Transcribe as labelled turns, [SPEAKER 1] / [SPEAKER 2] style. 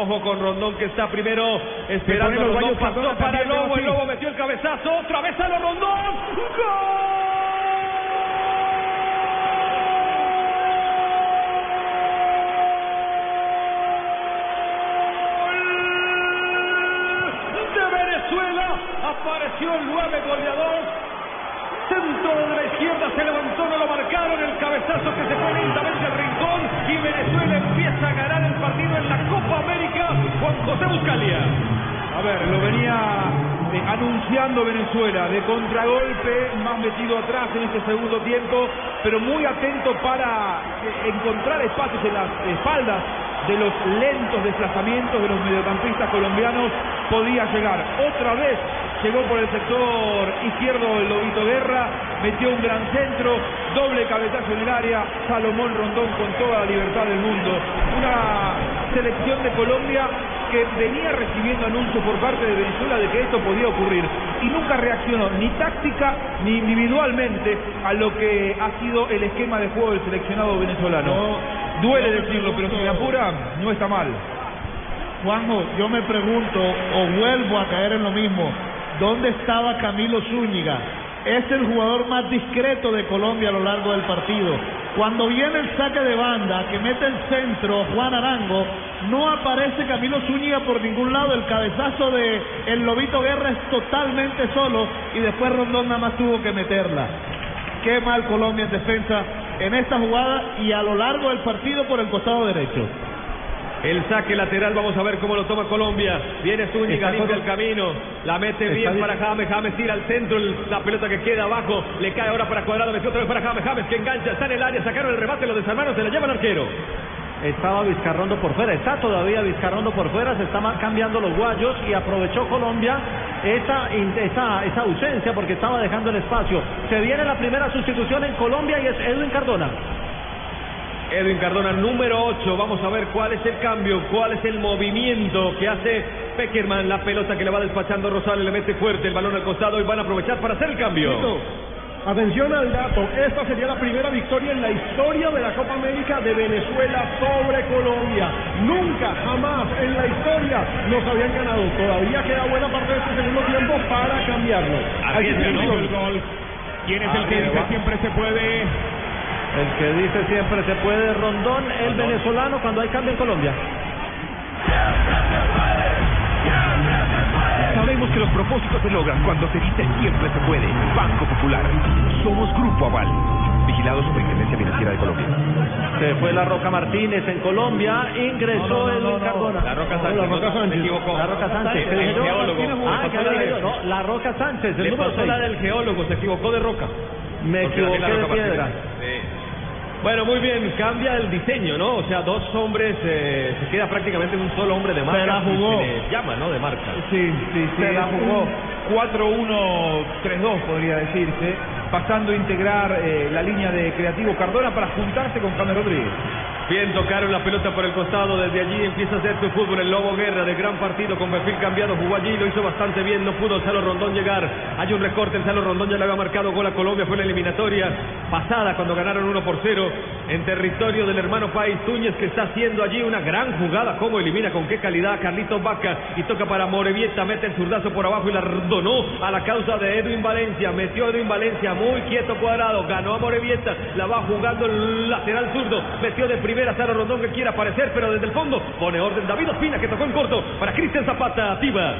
[SPEAKER 1] Ojo con Rondón que está primero esperando. Rondón pasó para el Lobo. El Lobo metió el cabezazo. Otra vez a los Rondón. ¡Gol! De Venezuela apareció el 9 goleador. Centro de la izquierda se levantó, no lo marcaron. El cabezazo que se fue lentamente al rincón. Y Venezuela empieza a ganar el partido en la Copa América.
[SPEAKER 2] A ver, lo venía eh, anunciando Venezuela de contragolpe, más metido atrás en este segundo tiempo, pero muy atento para eh, encontrar espacios en las espaldas de los lentos desplazamientos de los mediocampistas colombianos. Podía llegar otra vez llegó por el sector izquierdo el Lobito Guerra, metió un gran centro, doble cabezazo en el área, Salomón Rondón con toda la libertad del mundo. Una selección de Colombia que venía recibiendo anuncios por parte de Venezuela de que esto podía ocurrir y nunca reaccionó ni táctica ni individualmente a lo que ha sido el esquema de juego del seleccionado venezolano. Duele decirlo, pero si me apura, no está mal.
[SPEAKER 3] Juanjo, yo me pregunto o vuelvo a caer en lo mismo. ¿Dónde estaba Camilo Zúñiga? Es el jugador más discreto de Colombia a lo largo del partido. Cuando viene el saque de banda, que mete el centro Juan Arango, no aparece Camilo Zúñiga por ningún lado. El cabezazo de el Lobito Guerra es totalmente solo y después Rondón nada más tuvo que meterla. Qué mal Colombia en defensa en esta jugada y a lo largo del partido por el costado derecho.
[SPEAKER 1] El saque lateral, vamos a ver cómo lo toma Colombia. Viene Zúñiga, limpia el camino. La mete bien para James. James tira al centro. La pelota que queda abajo. Le cae ahora para Cuadrado. Metió otra vez para James. James que engancha. Está en el área. Sacaron el remate. Lo desarmaron. Se la lleva el arquero.
[SPEAKER 4] Estaba Vizcarrondo por fuera. Está todavía Vizcarrondo por fuera. Se están cambiando los guayos. Y aprovechó Colombia esa, esa, esa ausencia porque estaba dejando el espacio. Se viene la primera sustitución en Colombia y es Edwin Cardona.
[SPEAKER 1] Edwin Cardona, número 8. Vamos a ver cuál es el cambio, cuál es el movimiento que hace Peckerman. La pelota que le va despachando Rosales, le mete fuerte el balón al costado y van a aprovechar para hacer el cambio.
[SPEAKER 5] Atención al dato, esta sería la primera victoria en la historia de la Copa América de Venezuela sobre Colombia. Nunca, jamás en la historia nos habían ganado. Todavía queda buena parte de este segundo tiempo para cambiarlo.
[SPEAKER 2] el gol. ¿Quién es el que dice siempre se puede?
[SPEAKER 4] El que dice siempre se puede, Rondón, el venezolano cuando hay cambio en Colombia.
[SPEAKER 6] Sabemos que los propósitos se logran cuando se dice siempre se puede. Banco Popular. Somos Grupo Aval. Vigilado Superintendencia Financiera de Colombia.
[SPEAKER 4] Se fue la Roca Martínez en Colombia, ingresó el Cardona.
[SPEAKER 1] La Roca Sánchez.
[SPEAKER 5] La Roca Sánchez.
[SPEAKER 1] Se equivocó.
[SPEAKER 4] La Roca Sánchez.
[SPEAKER 1] El,
[SPEAKER 4] El
[SPEAKER 1] geólogo.
[SPEAKER 4] Ah,
[SPEAKER 1] la
[SPEAKER 4] la Roca Sánchez, el
[SPEAKER 1] Le
[SPEAKER 4] número
[SPEAKER 1] pasó la
[SPEAKER 4] 6.
[SPEAKER 1] del geólogo, se equivocó de Roca.
[SPEAKER 4] Me
[SPEAKER 1] la
[SPEAKER 4] de piedra.
[SPEAKER 1] Martínez. Sí. Bueno, muy bien, cambia el diseño, ¿no? O sea, dos hombres, eh, se queda prácticamente un solo hombre de marca.
[SPEAKER 2] Se la jugó.
[SPEAKER 1] Se le llama, ¿no? De marca.
[SPEAKER 2] Sí, sí, sí.
[SPEAKER 3] Se la jugó.
[SPEAKER 2] 4-1-3-2 podría decirse, pasando a integrar eh, la línea de Creativo Cardona para juntarse con James Rodríguez.
[SPEAKER 1] Bien, tocaron la pelota por el costado, desde allí empieza a hacer su fútbol. El Lobo Guerra de gran partido con perfil cambiado, jugó allí, lo hizo bastante bien, no pudo el Salo Rondón llegar, hay un recorte, el Salo Rondón ya le había marcado gol a Colombia, fue la eliminatoria pasada cuando ganaron 1 por 0 en territorio del hermano País Túñez que está haciendo allí una gran jugada, cómo elimina, con qué calidad Carlitos Vaca. Y toca para Morevieta, mete el zurdazo por abajo y la donó a la causa de Edwin Valencia, metió a Edwin Valencia muy quieto cuadrado, ganó a Morevieta, la va jugando el lateral zurdo, metió de primera Saro Rondón que quiere aparecer, pero desde el fondo pone orden David Ospina que tocó en corto para Cristian Zapata, Tiva.